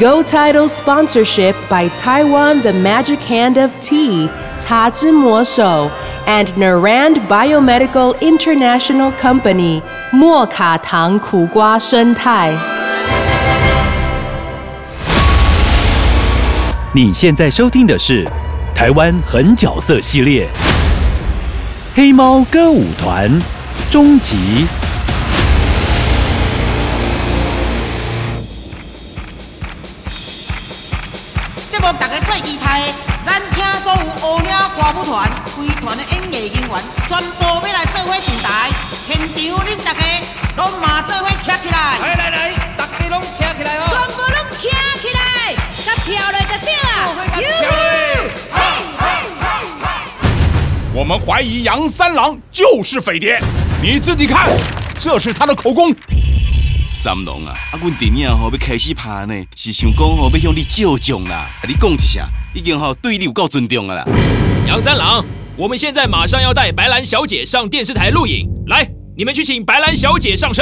Go Title sponsorship by Taiwan The Magic Hand of Tea, Ta Zhi Mo Shou, and Narand Biomedical International Company, 莫卡糖苦瓜生态。你现在收听的是台湾狠角色系列《黑猫歌舞团》终极。 节目大家最期待的，咱请所有乌领歌舞团规团的演艺人员，全部要来做伙上台。现场恁大家拢嘛做伙站起来。来来来，大家拢站起来哦！全部拢站起来，甲跳落就对啊！跳嘞！我们怀疑杨三郎就是匪谍，你自己看，这是他的口供。三郎啊，啊，阮电影吼要开始拍呢，是想讲吼要向你借奖啦。啊你讲一声，已经吼对你有够尊重啊啦。杨三郎，我们现在马上要带白兰小姐上电视台录影，来，你们去请白兰小姐上车。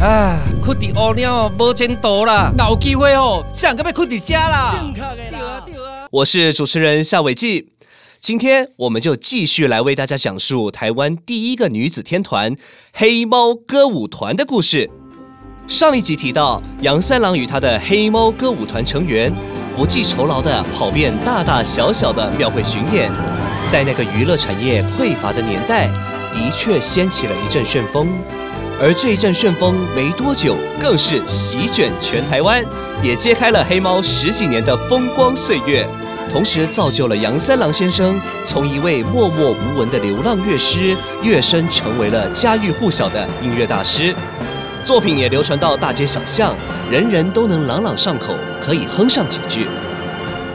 啊，去伫乌领哦，无前途啦！哪有机会哦？想个要去伫家啦？正确的啦！对啊，对啊。我是主持人夏伟记，今天我们就继续来为大家讲述台湾第一个女子天团黑猫歌舞团的故事。上一集提到，杨三郎与他的黑猫歌舞团成员不计酬劳的跑遍大大小小的庙会巡演，在那个娱乐产业匮乏的年代，的确掀起了一阵旋风。而这一阵旋风没多久，更是席卷全台湾，也揭开了黑猫十几年的风光岁月，同时造就了杨三郎先生从一位默默无闻的流浪乐师，跃升成为了家喻户晓的音乐大师。作品也流传到大街小巷，人人都能朗朗上口，可以哼上几句。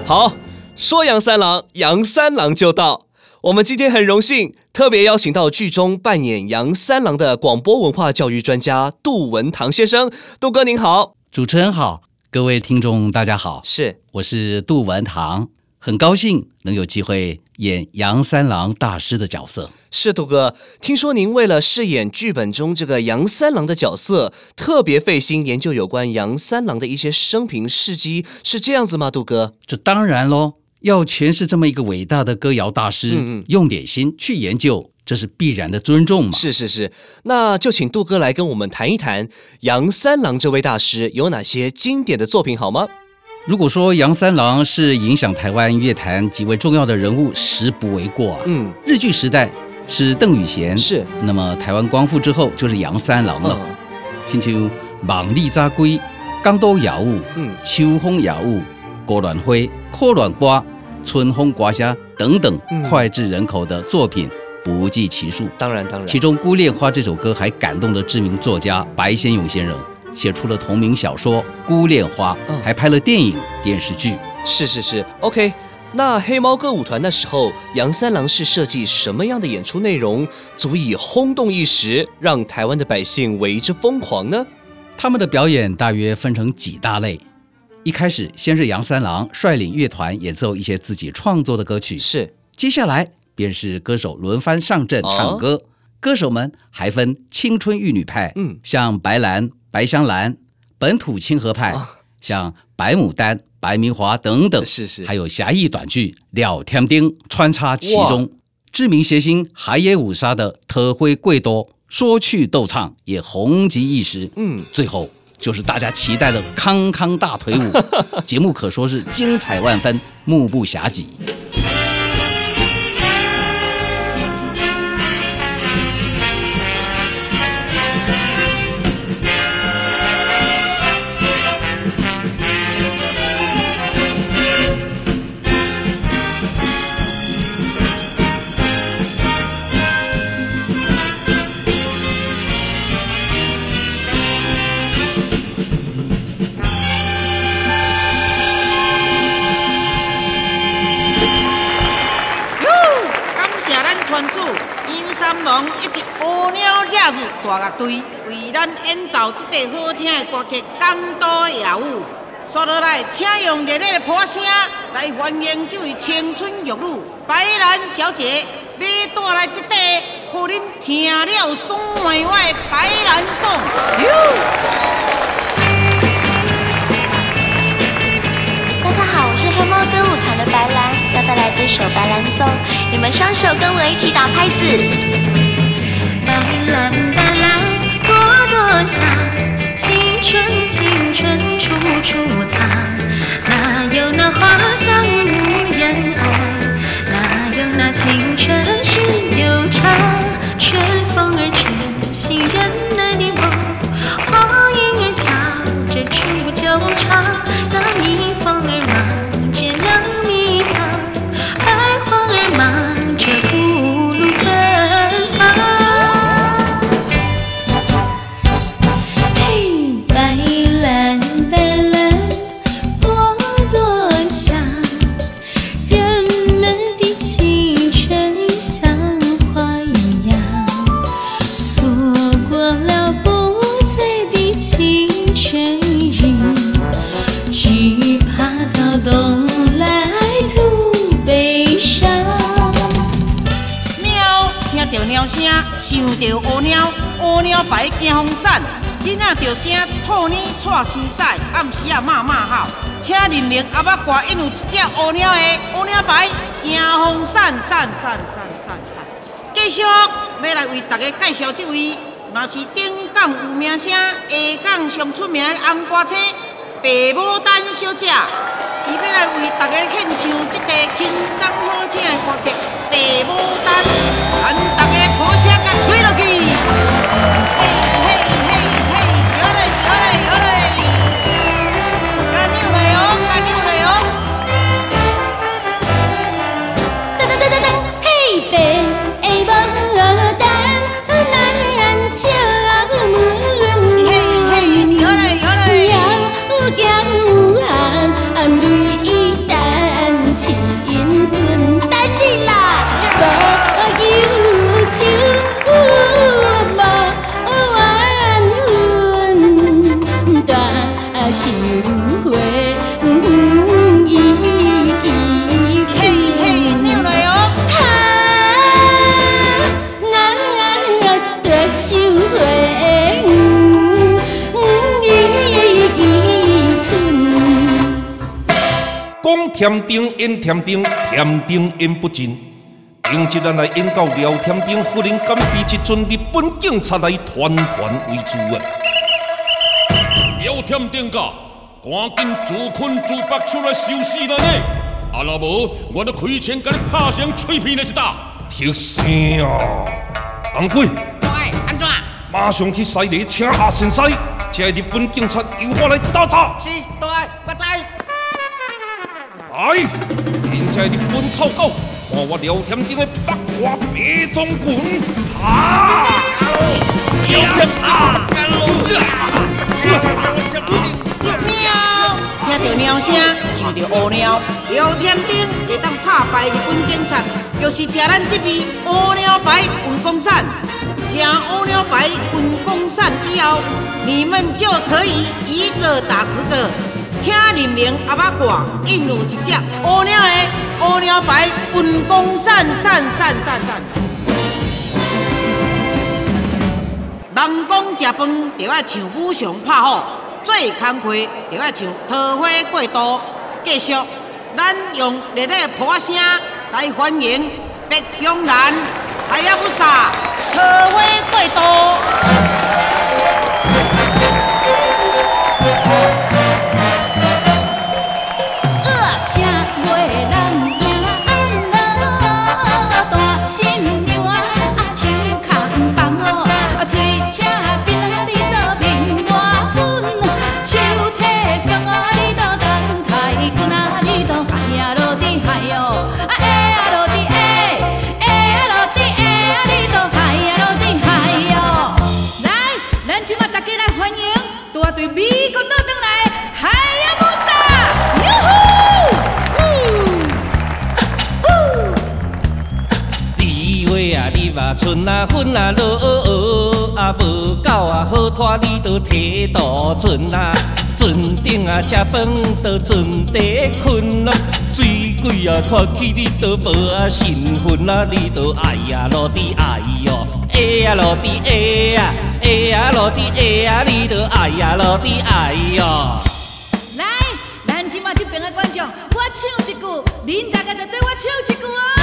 好，说杨三郎，杨三郎就到。我们今天很荣幸，特别邀请到剧中扮演杨三郎的广播文化教育专家杜文堂先生。杜哥您好，主持人好，各位听众大家好，是我是杜文堂，很高兴能有机会演杨三郎大师的角色。是杜哥。听说您为了饰演剧本中这个杨三郎的角色，特别费心研究有关杨三郎的一些生平事迹，是这样子吗？杜哥？这当然喽，要诠释这么一个伟大的歌谣大师，嗯嗯用点心去研究，这是必然的尊重嘛。是是是，那就请杜哥来跟我们谈一谈杨三郎这位大师有哪些经典的作品好吗？如果说杨三郎是影响台湾乐坛极为重要的人物，实不为过啊。嗯，日剧时代是邓雨贤，是。那么台湾光复之后就是杨三郎了。嗯。亲像望里扎龟、港都雅舞、嗯。秋风雅舞、郭暖辉、阔暖瓜、春风刮虾等等嗯。脍炙人口的作品不计其数。当然当然，其中《孤恋花》这首歌还感动了知名作家白先勇先生，写出了同名小说《孤恋花》，嗯还拍了电影、电视剧。是是是，OK。那黑猫歌舞团那时候，杨三郎是设计什么样的演出内容，足以轰动一时，让台湾的百姓为之疯狂呢？他们的表演大约分成几大类。一开始，先是杨三郎率领乐团演奏一些自己创作的歌曲，是接下来便是歌手轮番上阵哦唱歌。歌手们还分青春玉女派，嗯像白兰、白香兰；本土清河派，哦像白牡丹、白明华等等。是是还有侠义短剧《廖天丁》穿插其中。知名谐星海野武沙的特辉贵多说去逗唱也红极一时。嗯，最后就是大家期待的康康大腿舞，节目可说是精彩万分，目不暇给。大乐队为咱演奏这块好听的歌曲《港都夜舞》。接落来，请用热烈的鼓声来欢迎这位青春玉女白兰小姐，要带来这块互恁听了爽歪歪的白兰颂。大家好，我是黑猫歌舞团的白兰，要带来这首《白兰颂》，你们双手跟我一起打拍子。白兰白兰下，青春青春处处藏。哪有那花香无人牌行风散散散散散散。继续要来为大家介绍这位，嘛是顶港有名声、下港上出名的红歌星白牡丹小姐，伊要来为大家献唱这个轻松好听的歌曲《白牡丹》，咱大家鼓声甲吹讲甜丁演甜丁，甜丁演不尽。顶一咱来演到聊天丁，忽然间被一群日本警察来团团围住啊！聊天店家，赶紧自困自拔出来收拾咱嘞！啊，若无，我就开枪甲你拍成碎片来一打！铁声啊！红鬼，哎，安怎？马上去西里请阿先生，这日本警察由我来打查。是，对，我知。哎，现在日本臭狗，看我聊天顶的八卦白中滚！啊！聊天啊！喵，听到鸟声，想到乌鸟，聊天顶会当拍败日本警察，就是食咱这味乌鸟牌运功散。吃乌鸟牌运功散以后，你们就可以一个打十个。请人民阿爸挂印有一只乌鸟的乌鸟牌运功散散散散散。人讲食饭就要像武松拍虎，做工课就要像桃花过渡。继续，咱用热烈的鼓声来欢迎白香兰、海亚布萨、桃花过渡。看你都摕渡船啊，船顶啊吃饭都船底困咯，水鬼啊拖起你都无啊身份啊，你都哎呀落地哎哟，哎呀落地哎呀，哎呀落地哎呀，你都哎呀落地哎哟。来，咱即马这边的观众，我唱一句，恁大家就对我唱一句哦。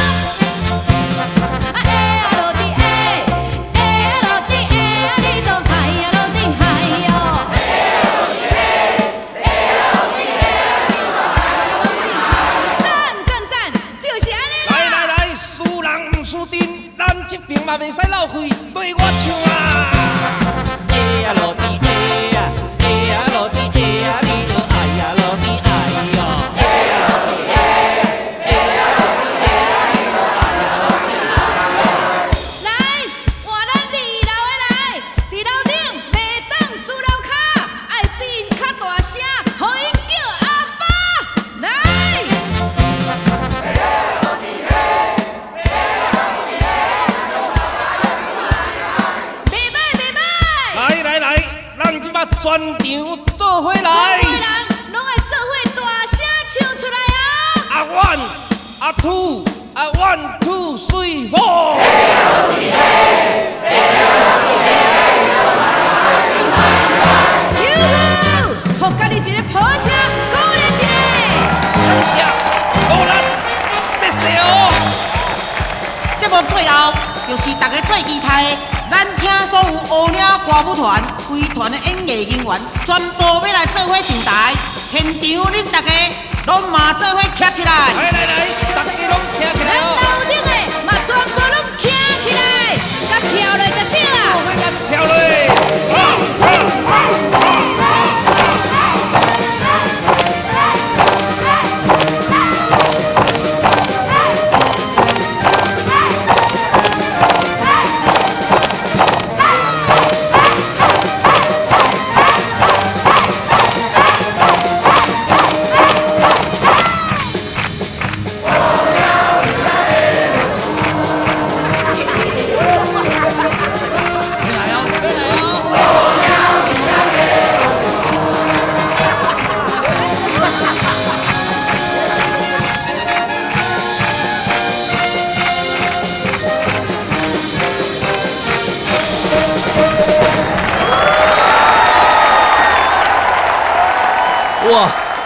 目最后就是大家最期待的，咱请所有乌领歌舞团规团的演艺人员全部要来做伙上台，现场恁大家拢嘛做伙站起来。来来来，大家拢站起来咱哦。楼顶的嘛全部拢站起来，甲跳落就对啦。跳落。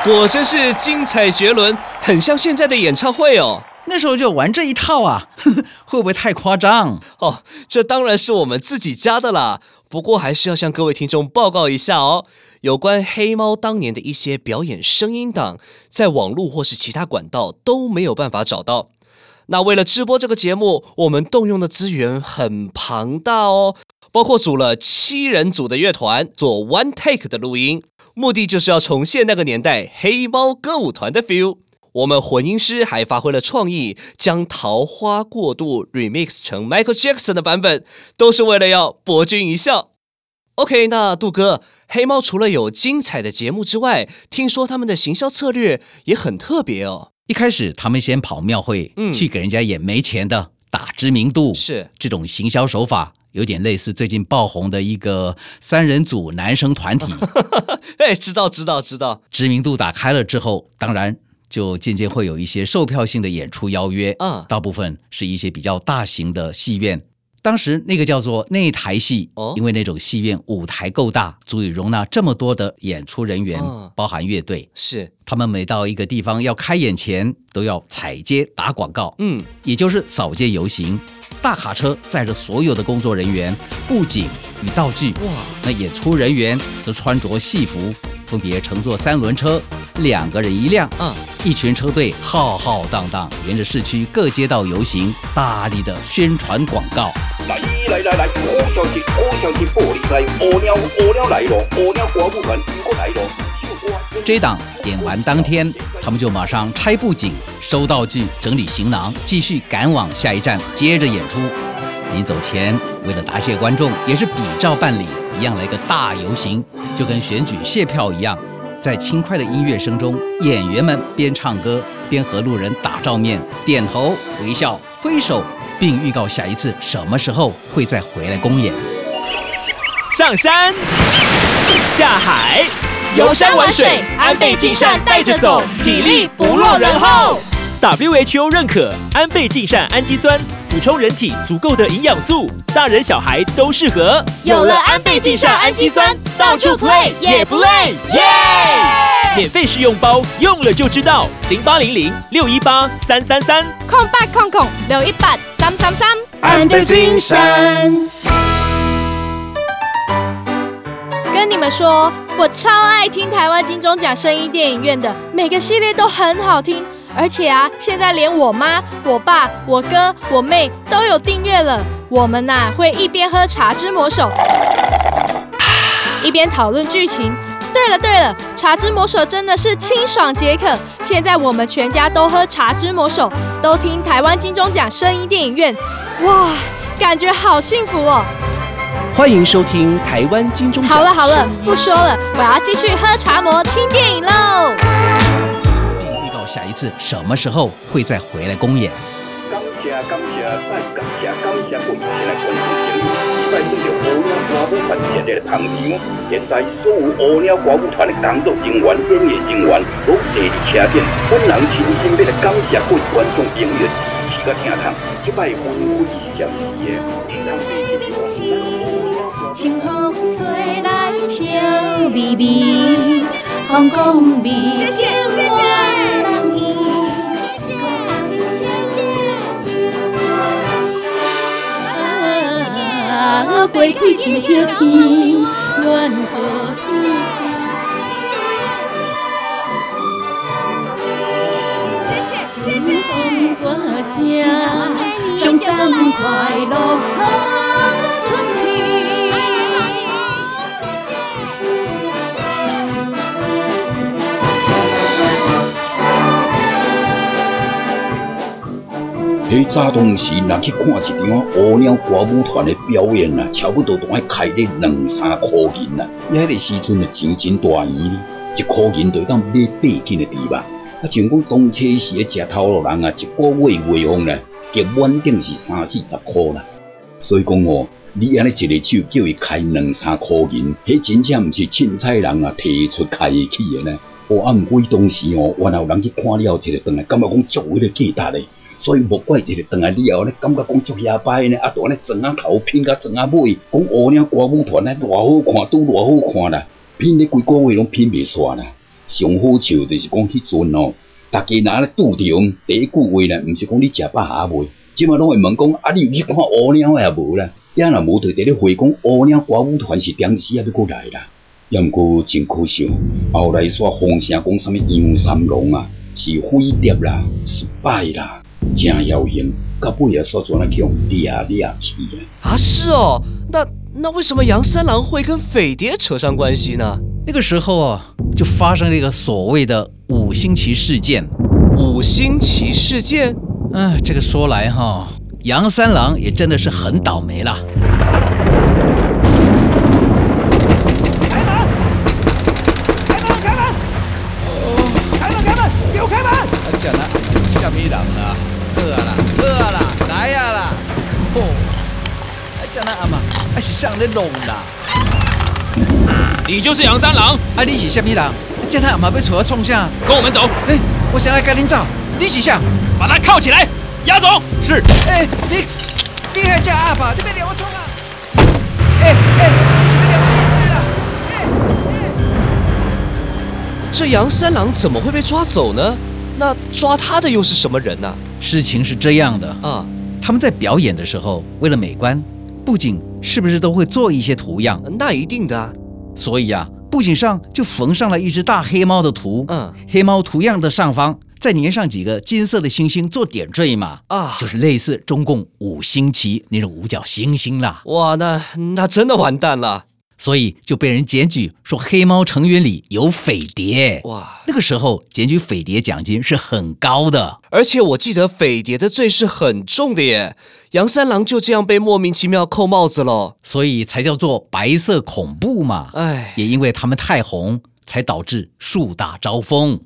果真是精彩绝伦，很像现在的演唱会哦。那时候就玩这一套啊，呵 呵会不会太夸张？哦，这当然是我们自己家的啦。不过还是要向各位听众报告一下哦，有关黑猫当年的一些表演声音档，在网络或是其他管道都没有办法找到。那为了直播这个节目，我们动用的资源很庞大哦，包括组了七人组的乐团做 one take 的录音，目的就是要重现那个年代黑猫歌舞团的 feel。我们混音师还发挥了创意，将《桃花过渡》remix 成 Michael Jackson 的版本，都是为了要博君一笑。OK，那杜哥，黑猫除了有精彩的节目之外，听说他们的行销策略也很特别哦。一开始他们先跑庙会，嗯去给人家演没钱的，打知名度。是这种行销手法，有点类似最近爆红的一个三人组男生团体。哎，知道知道知道，知名度打开了之后，当然就渐渐会有一些售票性的演出邀约。嗯大部分是一些比较大型的戏院。当时那个叫做内台戏，哦因为那种戏院舞台够大，足以容纳这么多的演出人员，嗯包含乐队。是他们每到一个地方要开演前，都要踩街打广告，嗯，也就是扫街游行。大卡车载着所有的工作人员、布景与道具。哇，那演出人员则穿着戏服，分别乘坐三轮车，两个人一辆。嗯，一群车队浩浩荡荡沿着市区各街道游行，大力的宣传广告。来来来来，好消息，好消息，玻璃来，乌鸟乌鸟来咯，乌鸟歌舞团又过来咯。这档演完当天，他们就马上拆布景、收道具、整理行囊，继续赶往下一站，接着演出。临走前，为了答谢观众，也是比照办理，一样来个大游行，就跟选举谢票一样。在轻快的音乐声中，演员们边唱歌边和路人打照面、点头、微笑、挥手，并预告下一次什么时候会再回来公演。上山下海，游山玩水，安倍晋善带着走，体力不落人后。WHO 认可安倍晋善氨基酸，补充人体足够的营养素，大人小孩都适合。有了安倍晋善氨基酸，到处 play 也不累，耶！免费试用包，用了就知道。零八零零六一八三三三，空八空空六一八三三三，安倍晋善。跟你们说，我超爱听台湾金钟奖声音电影院的，每个系列都很好听。而且啊，现在连我妈、我爸、我哥、我妹都有订阅了。我们呐、会一边喝《茶之魔手》，一边讨论剧情。对了对了，《茶之魔手》真的是清爽解渴。现在我们全家都喝《茶之魔手》，都听台湾金钟奖声音电影院，哇，感觉好幸福哦！欢迎收听台湾金钟奖。好了好了，不说了，我要继续喝茶魔听电影喽。下一次什么时候会再回来公演。感谢感谢再感谢感谢各位亲爱观众朋友，拜托着乌鸟歌舞团热烈的捧场。现在所有乌鸟歌舞团的工作人员、演艺人员，都坐伫车顶，本人亲身要来感谢各位观众朋友支持甲听筒，即摆欢呼是上次的，天堂地是清风吹来笑眯眯，风光美，谢谢谢谢。我过去深秋天，暖和天。谢谢谢谢。风歌声，上山快乐迄早当时，若去看一场乌鸟歌舞团的表演啊，差不多都爱开咧两三箍银啊。伊迄个时阵啊，钱真大圆，一箍银就当买八斤的猪肉。啊，像讲当初时的食头路人啊，一个月月俸呢，极稳定是三四十箍啦。所以讲哦，你安尼一个手叫伊开两三箍银，迄真正毋是凊彩人啊提出开得起的呢。哦，啊，毋过伊当时哦，原来有人去看了一个顿来，感觉讲足有迄个价值的。所以无怪一个顿来了后咧，感觉讲足野歹呢，啊，都安尼装啊头拼甲装啊尾，讲乌鸟歌舞团咧偌好看，拄偌好看啦，拼咧规个月拢拼袂煞啦。上好笑就是讲迄阵哦，大家若咧拄着第一句话咧，毋是讲你食饱啊未，即马拢会问讲啊，你有去看乌鸟也无啦，也若无就伫咧回讲乌鸟歌舞团是当时也要过来啦。也毋过真可惜，后来煞风声讲啥物杨三郎啊，是飞碟啦，失败啦。真妖形，到尾也煞转来去用掠掠去啊！啊，是哦，那那为什么杨三郎会跟匪谍扯上关系呢？那个时候啊，就发生了一个所谓的五星旗事件。五星旗事件？嗯、这个说来哈，杨三郎也真的是很倒霉啦。啊是上咧弄啦，你就是杨三郎，啊你是什么人，见他阿妈要找我创啥？跟我们走，哎、我想来跟恁走，你是啥？把他铐起来，押走。是，哎、你你还叫阿爸，你别撩我冲啊！哎哎，是不是撩我对了？这杨三郎怎么会被抓走呢？那抓他的又是什么人呢？事情是这样的啊，他们在表演的时候，为了美观，布景是不是都会做一些图样？那一定的啊。所以啊，布景上就缝上了一只大黑猫的图。嗯，黑猫图样的上方再粘上几个金色的星星做点缀嘛。啊，就是类似中共五星旗那种五角星星啦。哇，那那真的完蛋了。所以就被人检举说黑猫成员里有匪谍。哇，那个时候检举匪谍奖金是很高的，而且我记得匪谍的罪是很重的耶。杨三郎就这样被莫名其妙扣帽子了，所以才叫做白色恐怖嘛。哎，也因为他们太红，才导致树大招风。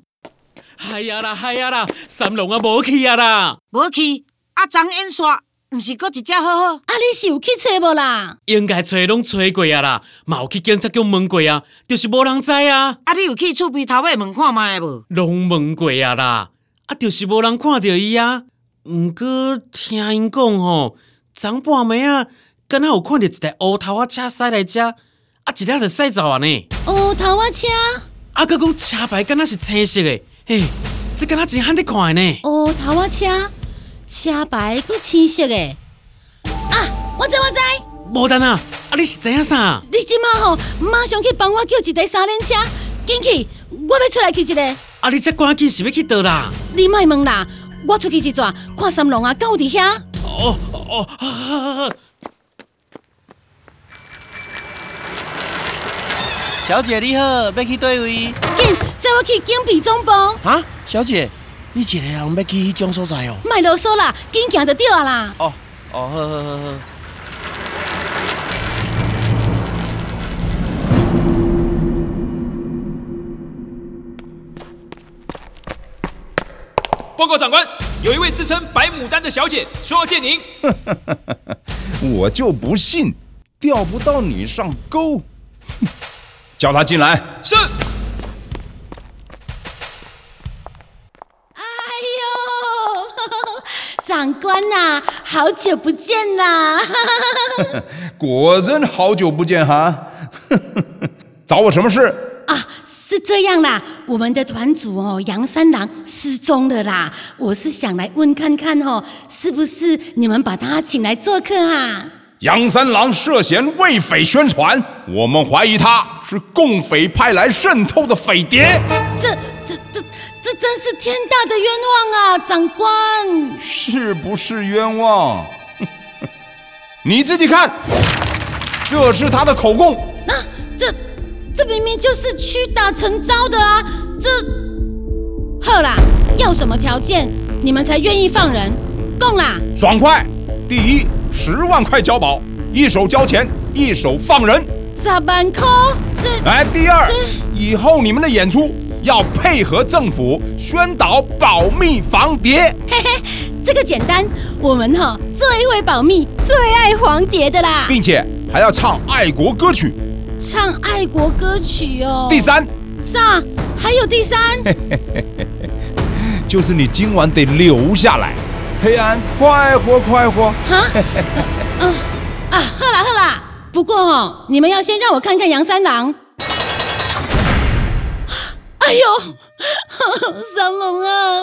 哎呀啦，哎呀啦，三龙啊，无去啊啦，无去，啊张演刷毋是搁一只好好？啊，你是有去找无啦？应该找拢找过啊啦，嘛有去警察局问过啊，就是无人知啊。啊，你有去厝边头尾问看卖无？拢问过啊啦，啊，就是无人看到伊啊。毋过听因讲吼，昨半暝啊，敢若有看到一台乌头仔车驶来遮，啊，一辆就驶走啊呢。乌头仔车，啊，佮讲车牌敢若是青色的，嘿，这敢若真罕得看的呢。乌头仔车，车牌佮青色诶。啊，我知我知。无等啊，啊，你是知影啥？你即马吼，马上去帮我叫一台三轮车，紧去，我要出来去一个。啊，你这赶紧是要去倒啦？你莫问啦。我出去一转，看三龙啊，敢有伫遐？哦哦，小姐你好，要去对位？紧，载我去警备总部。啊，小姐，你一个人要去迄种所在哦？卖啰嗦啦，紧行就对啊啦。哦哦，好好好好。报告长官，有一位自称白牡丹的小姐说要见您。我就不信钓不到你上钩。叫她进来。是。长官呐，好久不见啦！果真好久不见哈。找我什么事？啊。是这样啦，我们的团主哦，杨三郎失踪了啦。我是想来问看看哦，是不是你们把他请来做客啊？杨三郎涉嫌为匪宣传，我们怀疑他是共匪派来渗透的匪谍。这、这、这、这真是天大的冤枉啊，长官！是不是冤枉？你自己看，这是他的口供。那这。这明明就是屈打成招的啊！这，好啦，要什么条件你们才愿意放人？供啦！爽快！第一，十万块交保，一手交钱，一手放人。十万块？这……来，第二，以后你们的演出要配合政府宣导保密防谍。嘿嘿，这个简单，我们哈最会保密，最爱防谍的啦，并且还要唱爱国歌曲。唱爱国歌曲哦。第三，啥？还有第三？就是你今晚得留下来，黑暗快活快活。哈？嗯 啊，喝啦喝啦。不过哦，你们要先让我看看杨三郎。哎呦，三龙啊，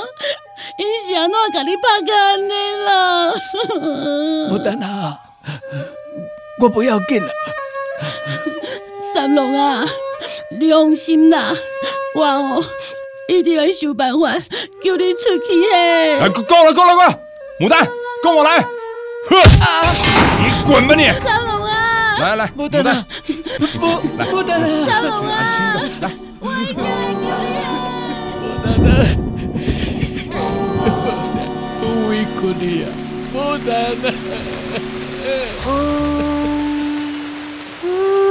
你是安怎甲你拍干的啦？牡丹啊，我不要紧了。三龙啊，你放心啦，我哦一定要想办法救你出去嘿！哎，够了够了够了，牡丹，跟我来！啊，你滚吧你！三龙啊，来来，牡丹，不不得了，三龙啊，来，我一定要救你！牡丹，我委屈你啊，牡丹啊！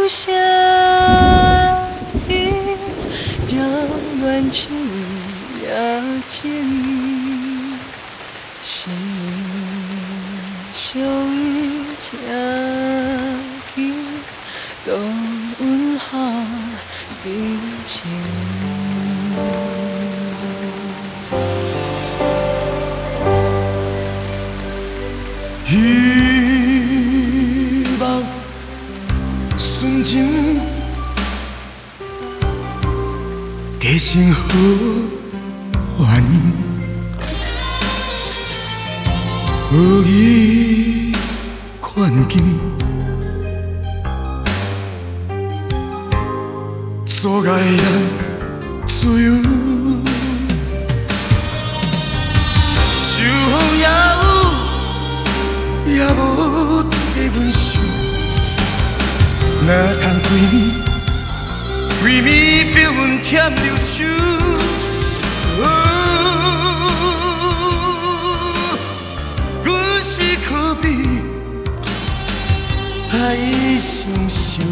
下雨，让暖情压进心做爱人自由，秋风也有，也无替阮想。若通归暝，归暝别阮添留手，阮是可比爱相守。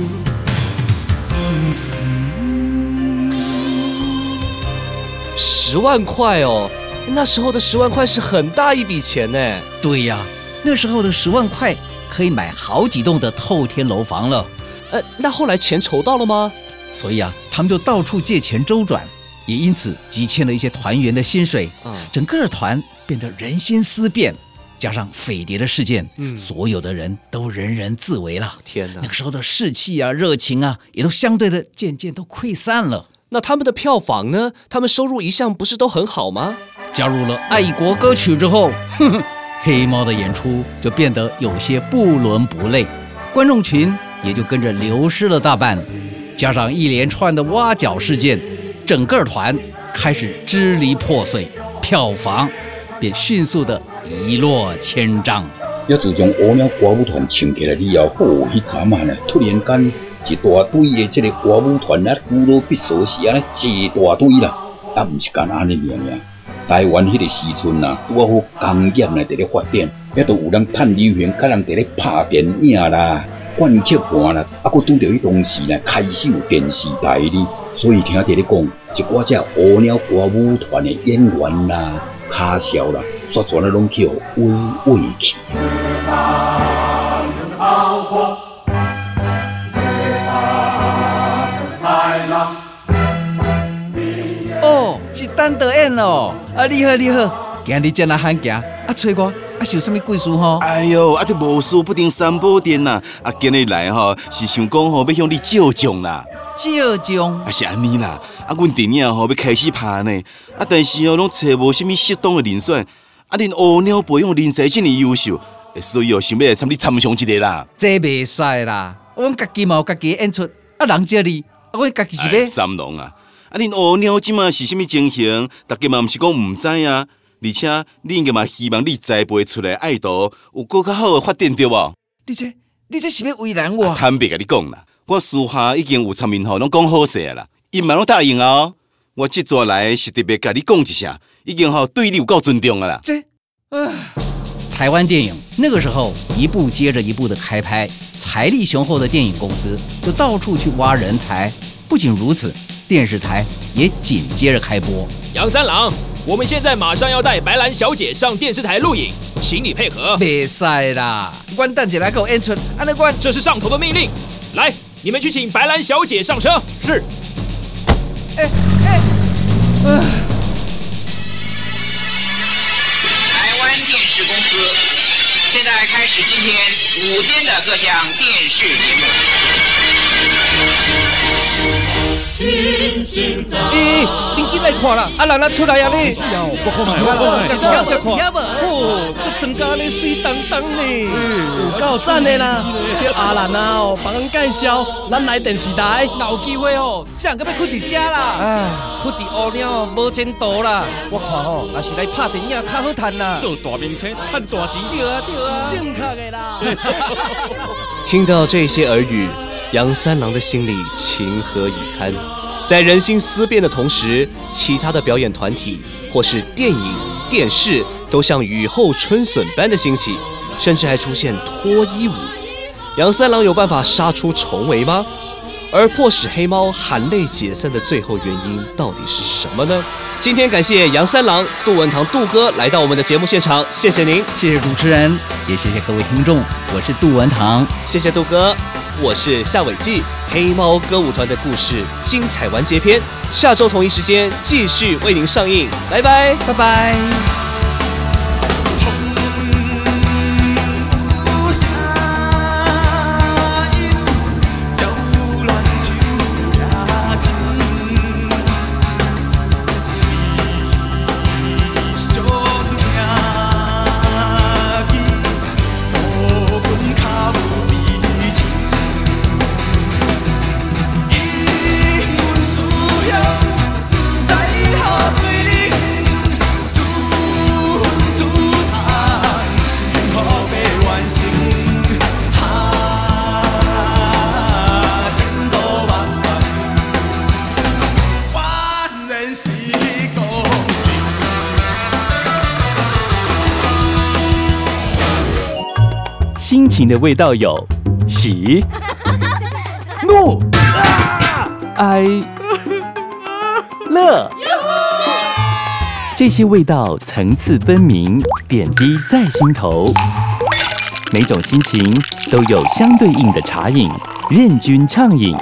十万块哦，那时候的十万块是很大一笔钱呢。对呀，那时候的十万块可以买好几栋的透天楼房了。呃，那后来钱筹到了吗？所以啊，他们就到处借钱周转，也因此积欠了一些团员的薪水。嗯，整个团变得人心思变，加上匪谍的事件，嗯所有的人都人人自危了。天哪那个时候的士气啊、热情啊，也都相对的渐渐都溃散了。那他们的票房呢？他们收入一向不是都很好吗？加入了爱国歌曲之后，哼哼，黑猫的演出就变得有些不伦不类，观众群也就跟着流失了大半。加上一连串的挖角事件，整个团开始支离破碎，票房便迅速的一落千丈。要自从乌鸟歌舞团请起来以后，哦，迄阵啊呢，突然间一大堆的这个歌舞团啊，古老必索是安尼一大堆啦，啊，毋是干安尼尔尔。台湾迄个时阵啊，拄好工业呢伫咧发展，也都有人趁流行，甲人伫咧拍电影啦、灌曲盘啦，啊，佫拄着迄当时呢开始有电视台哩，所以听伫咧讲，一寡只乌鸟歌舞团的演员啦、卡销啦，煞全啊拢去互威威去。哦，是单德演哦，啊，你好你好，今日真来罕行，啊，找我，啊，是有啥物贵事吼？哎哟，啊，这无事不定三宝殿呐，啊，今日来吼是想讲吼要向你借奖啦，借奖啊是安尼啦，啊，阮电影吼要开始拍呢，啊，但是哦拢找无啥物适当的人选，啊，恁乌鸟培养人才这么优秀，所以哦想要来参你参详一个啦。这袂使啦，阮家己嘛有家己的演出，啊，人借你，啊，阮家己是哎。三郎啊，啊，恁乌鸟即马是啥物情形？大家嘛毋是讲毋知啊，而且你应该嘛希望你栽培出来爱豆有更较好的发展对无？你这你这是要为难我？坦白甲你讲啦，我私下已经有参面吼，拢讲好势啊啦，伊嘛拢答应啊哦。我即阵来是特别甲你讲一声，已经吼对你有够尊重啊啦。这，唉，台湾电影那个时候一部接着一部的开拍，财力雄厚的电影公司就到处去挖人才。不仅如此，电视台也紧接着开播。杨三郎，我们现在马上要带白兰小姐上电视台录影，请你配合。别塞啦，关蛋姐来给我演出，安德关这是上头的命令。来，你们去请白兰小姐上车。是。哎哎，唉。台湾电视公司现在开始今天午间的各项电视节目。咦，恁紧来看啦！啊，人啊出来啊你！是啊，不好买，不好买，要不要不？哦，这增加咧水当当呢。有够赞的啦！叫阿兰啊哦，帮咱介绍咱来电视台，有机会哦，谁个要开伫遮啦？哎，开伫乌鸟无前途啦！我看哦，也是来拍电影较好赚啦。做大明星，赚大钱。对啊，对啊，正确的啦。听到这些耳语，杨三郎的心里情何以堪？在人心思变的同时，其他的表演团体或是电影、电视都像雨后春笋般的兴起，甚至还出现脱衣舞。杨三郎有办法杀出重围吗？而迫使黑猫含泪解散的最后原因到底是什么呢？今天感谢杨三郎、杜文堂杜哥来到我们的节目现场，谢谢您，谢谢主持人，也谢谢各位听众，我是杜文堂，谢谢杜哥。我是夏伟记，黑猫歌舞团的故事精彩完结篇，下周同一时间继续为您上映，拜拜，拜拜。情的味道有喜、怒、哀、乐，这些味道层次分明，点滴在心头。每种心情都有相对应的茶饮，任君畅饮。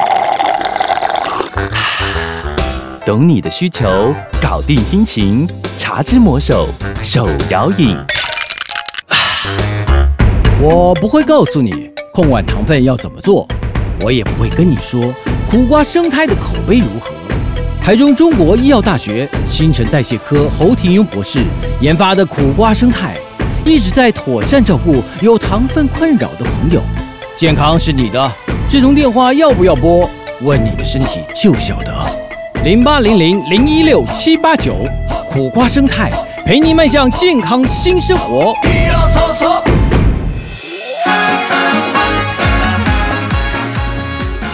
懂你的需求，搞定心情，茶之魔手手摇饮。我不会告诉你控管糖分要怎么做，我也不会跟你说苦瓜生态的口碑如何。台中中国医药大学新陈代谢科侯廷庸博士研发的苦瓜生态，一直在妥善照顾有糖分困扰的朋友。健康是你的，这通电话要不要拨？问你的身体就晓得。零八零零零一六七八九，苦瓜生态陪你迈向健康新生活。